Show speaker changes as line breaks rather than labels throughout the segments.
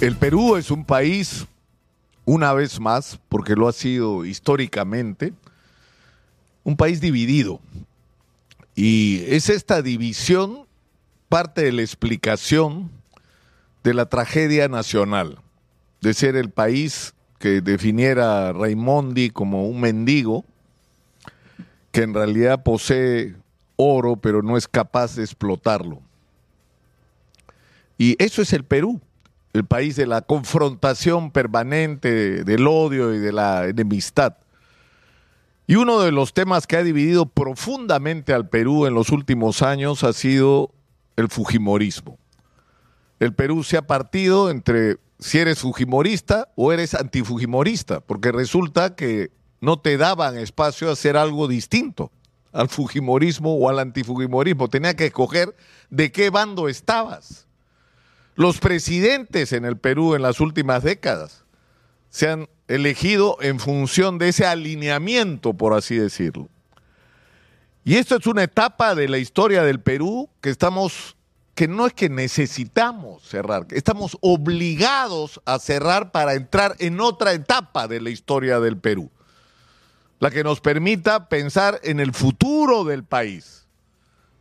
El Perú es un país, una vez más, porque lo ha sido históricamente, un país dividido. Y es esta división parte de la explicación de la tragedia nacional, de ser el país que definiera Raimondi como un mendigo, que en realidad posee oro, pero no es capaz de explotarlo. Y eso es el Perú el país de la confrontación permanente, del odio y de la enemistad. Y uno de los temas que ha dividido profundamente al Perú en los últimos años ha sido el Fujimorismo. El Perú se ha partido entre si eres Fujimorista o eres antifujimorista, porque resulta que no te daban espacio a hacer algo distinto al Fujimorismo o al antifujimorismo. Tenía que escoger de qué bando estabas. Los presidentes en el Perú en las últimas décadas se han elegido en función de ese alineamiento, por así decirlo. Y esto es una etapa de la historia del Perú que estamos, que no es que necesitamos cerrar, estamos obligados a cerrar para entrar en otra etapa de la historia del Perú, la que nos permita pensar en el futuro del país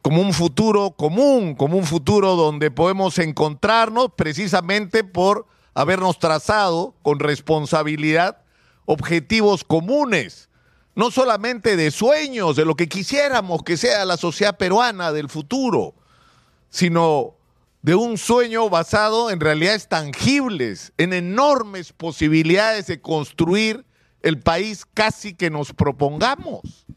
como un futuro común, como un futuro donde podemos encontrarnos precisamente por habernos trazado con responsabilidad objetivos comunes, no solamente de sueños, de lo que quisiéramos que sea la sociedad peruana del futuro, sino de un sueño basado en realidades tangibles, en enormes posibilidades de construir el país casi que nos propongamos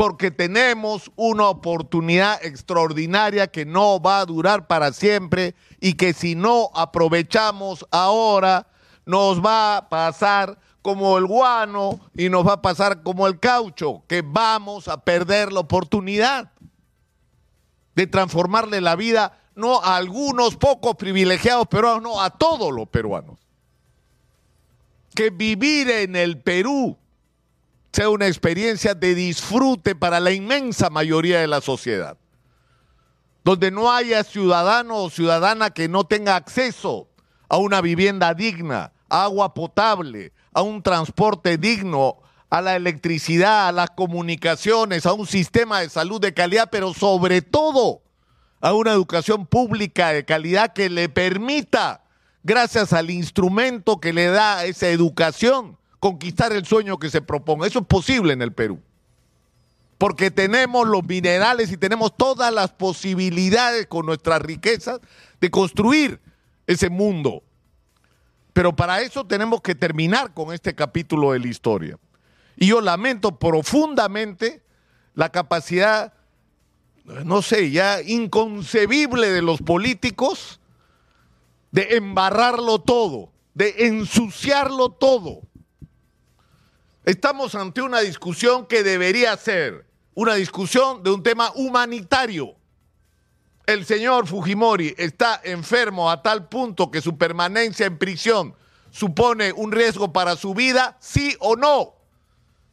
porque tenemos una oportunidad extraordinaria que no va a durar para siempre y que si no aprovechamos ahora, nos va a pasar como el guano y nos va a pasar como el caucho, que vamos a perder la oportunidad de transformarle la vida no a algunos pocos privilegiados peruanos, no a todos los peruanos. Que vivir en el Perú sea una experiencia de disfrute para la inmensa mayoría de la sociedad, donde no haya ciudadano o ciudadana que no tenga acceso a una vivienda digna, a agua potable, a un transporte digno, a la electricidad, a las comunicaciones, a un sistema de salud de calidad, pero sobre todo a una educación pública de calidad que le permita, gracias al instrumento que le da esa educación, conquistar el sueño que se proponga. Eso es posible en el Perú. Porque tenemos los minerales y tenemos todas las posibilidades con nuestras riquezas de construir ese mundo. Pero para eso tenemos que terminar con este capítulo de la historia. Y yo lamento profundamente la capacidad, no sé, ya inconcebible de los políticos de embarrarlo todo, de ensuciarlo todo. Estamos ante una discusión que debería ser una discusión de un tema humanitario. El señor Fujimori está enfermo a tal punto que su permanencia en prisión supone un riesgo para su vida, sí o no.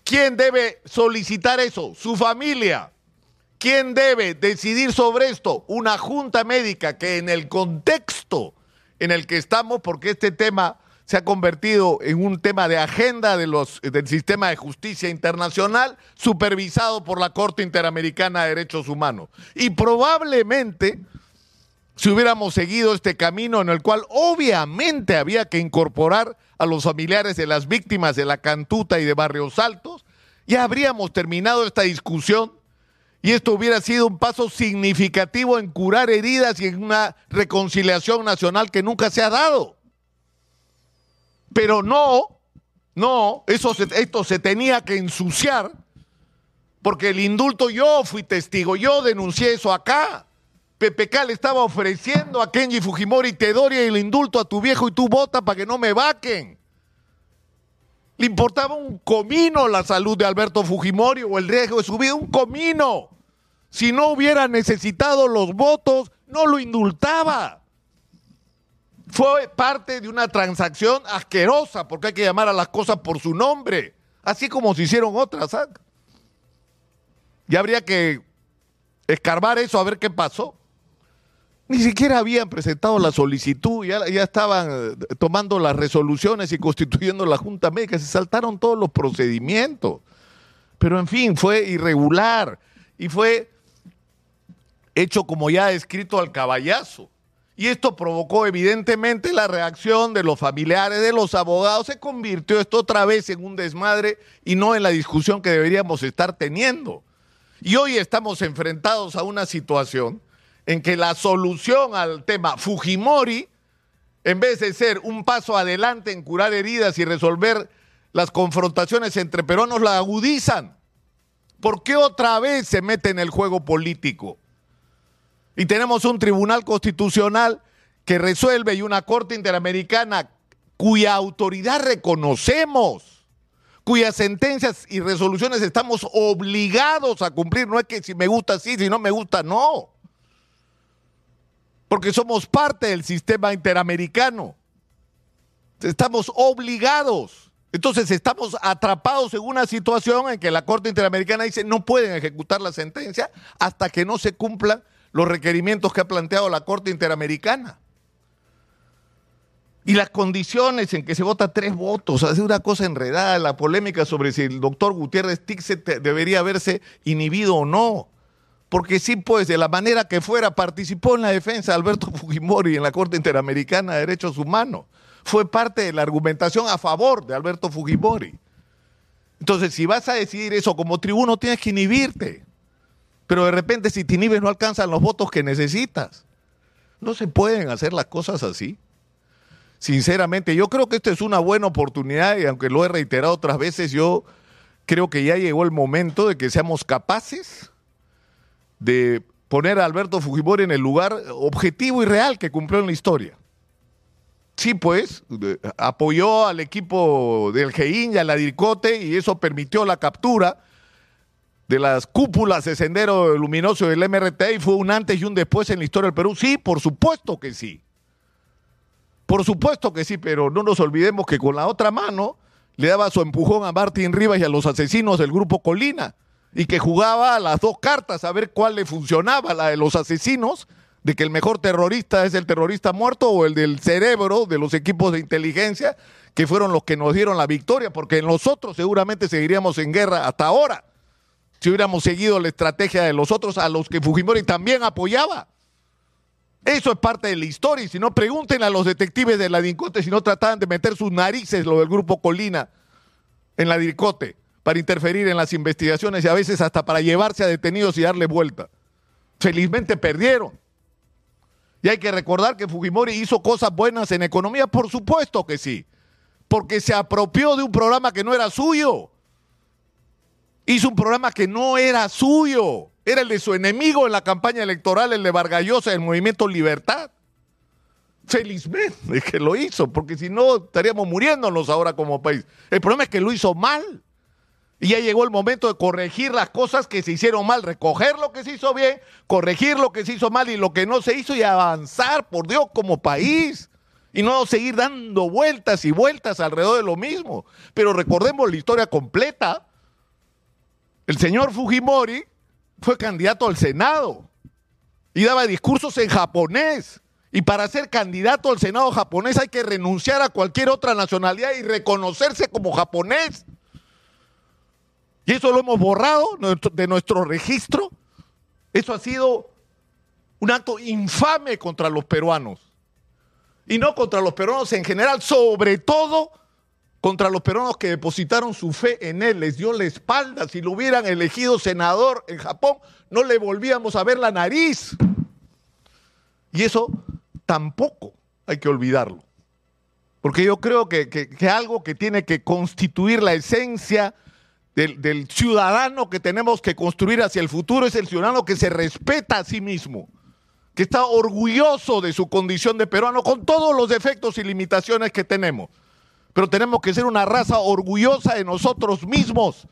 ¿Quién debe solicitar eso? Su familia. ¿Quién debe decidir sobre esto? Una junta médica que en el contexto en el que estamos, porque este tema se ha convertido en un tema de agenda de los, del sistema de justicia internacional supervisado por la Corte Interamericana de Derechos Humanos. Y probablemente, si hubiéramos seguido este camino en el cual obviamente había que incorporar a los familiares de las víctimas de la Cantuta y de Barrios Altos, ya habríamos terminado esta discusión y esto hubiera sido un paso significativo en curar heridas y en una reconciliación nacional que nunca se ha dado. Pero no, no, eso esto se tenía que ensuciar, porque el indulto yo fui testigo, yo denuncié eso acá. PPK le estaba ofreciendo a Kenji Fujimori te doy el indulto a tu viejo y tú vota para que no me vaquen. Le importaba un comino la salud de Alberto Fujimori o el riesgo de su vida, un comino. Si no hubiera necesitado los votos, no lo indultaba fue parte de una transacción asquerosa, porque hay que llamar a las cosas por su nombre, así como se hicieron otras. ¿ah? Y habría que escarbar eso a ver qué pasó. Ni siquiera habían presentado la solicitud, ya, ya estaban eh, tomando las resoluciones y constituyendo la Junta Médica, se saltaron todos los procedimientos. Pero en fin, fue irregular y fue hecho como ya escrito al caballazo. Y esto provocó evidentemente la reacción de los familiares, de los abogados. Se convirtió esto otra vez en un desmadre y no en la discusión que deberíamos estar teniendo. Y hoy estamos enfrentados a una situación en que la solución al tema Fujimori, en vez de ser un paso adelante en curar heridas y resolver las confrontaciones entre peruanos, la agudizan. ¿Por qué otra vez se mete en el juego político? Y tenemos un tribunal constitucional que resuelve y una corte interamericana cuya autoridad reconocemos, cuyas sentencias y resoluciones estamos obligados a cumplir. No es que si me gusta sí, si no me gusta no. Porque somos parte del sistema interamericano. Estamos obligados. Entonces estamos atrapados en una situación en que la Corte Interamericana dice no pueden ejecutar la sentencia hasta que no se cumplan los requerimientos que ha planteado la Corte Interamericana. Y las condiciones en que se vota tres votos, hace una cosa enredada, la polémica sobre si el doctor Gutiérrez Tixet debería haberse inhibido o no. Porque sí, pues, de la manera que fuera, participó en la defensa de Alberto Fujimori en la Corte Interamericana de Derechos Humanos. Fue parte de la argumentación a favor de Alberto Fujimori. Entonces, si vas a decidir eso como tribuno, tienes que inhibirte. Pero de repente si te no alcanzan los votos que necesitas. No se pueden hacer las cosas así. Sinceramente, yo creo que esta es una buena oportunidad y aunque lo he reiterado otras veces, yo creo que ya llegó el momento de que seamos capaces de poner a Alberto Fujimori en el lugar objetivo y real que cumplió en la historia. Sí, pues, apoyó al equipo del GEIN y a la DIRCOTE y eso permitió la captura de las cúpulas de sendero luminoso del MRT fue un antes y un después en la historia del Perú. Sí, por supuesto que sí. Por supuesto que sí, pero no nos olvidemos que con la otra mano le daba su empujón a Martín Rivas y a los asesinos del grupo Colina y que jugaba a las dos cartas a ver cuál le funcionaba, la de los asesinos, de que el mejor terrorista es el terrorista muerto o el del cerebro de los equipos de inteligencia que fueron los que nos dieron la victoria, porque nosotros seguramente seguiríamos en guerra hasta ahora si hubiéramos seguido la estrategia de los otros a los que Fujimori también apoyaba. Eso es parte de la historia. Y si no, pregunten a los detectives de la DINCOTE si no trataban de meter sus narices, lo del grupo Colina, en la DINCOTE, para interferir en las investigaciones y a veces hasta para llevarse a detenidos y darle vuelta. Felizmente perdieron. Y hay que recordar que Fujimori hizo cosas buenas en economía, por supuesto que sí, porque se apropió de un programa que no era suyo hizo un programa que no era suyo, era el de su enemigo en la campaña electoral, el de Vargallosa, el Movimiento Libertad. Felizmente que lo hizo, porque si no estaríamos muriéndonos ahora como país. El problema es que lo hizo mal. Y ya llegó el momento de corregir las cosas que se hicieron mal, recoger lo que se hizo bien, corregir lo que se hizo mal y lo que no se hizo y avanzar, por Dios, como país. Y no seguir dando vueltas y vueltas alrededor de lo mismo. Pero recordemos la historia completa. El señor Fujimori fue candidato al Senado y daba discursos en japonés. Y para ser candidato al Senado japonés hay que renunciar a cualquier otra nacionalidad y reconocerse como japonés. Y eso lo hemos borrado de nuestro registro. Eso ha sido un acto infame contra los peruanos. Y no contra los peruanos en general, sobre todo contra los peruanos que depositaron su fe en él, les dio la espalda. Si lo hubieran elegido senador en Japón, no le volvíamos a ver la nariz. Y eso tampoco hay que olvidarlo. Porque yo creo que, algo que tiene que constituir la esencia del, del, ciudadano que tenemos que construir hacia el futuro es el ciudadano que se respeta a sí mismo, que está orgulloso de su condición de peruano con todos los defectos y limitaciones que tenemos pero tenemos que ser una raza orgullosa de nosotros mismos,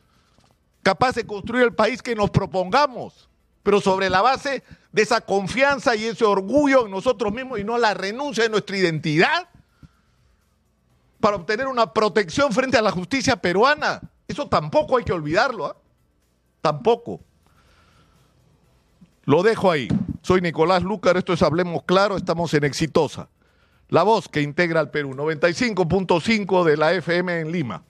capaz de construir el país que nos propongamos, pero sobre la base de esa confianza y ese orgullo en nosotros mismos y no la renuncia de nuestra identidad para obtener una protección frente a la justicia peruana. Eso tampoco hay que olvidarlo, ¿ah? tampoco. Lo dejo ahí. Soy Nicolás Lucar, esto es Hablemos Claro, estamos en Exitosa. La voz que integra al Perú, 95.5 de la FM en Lima.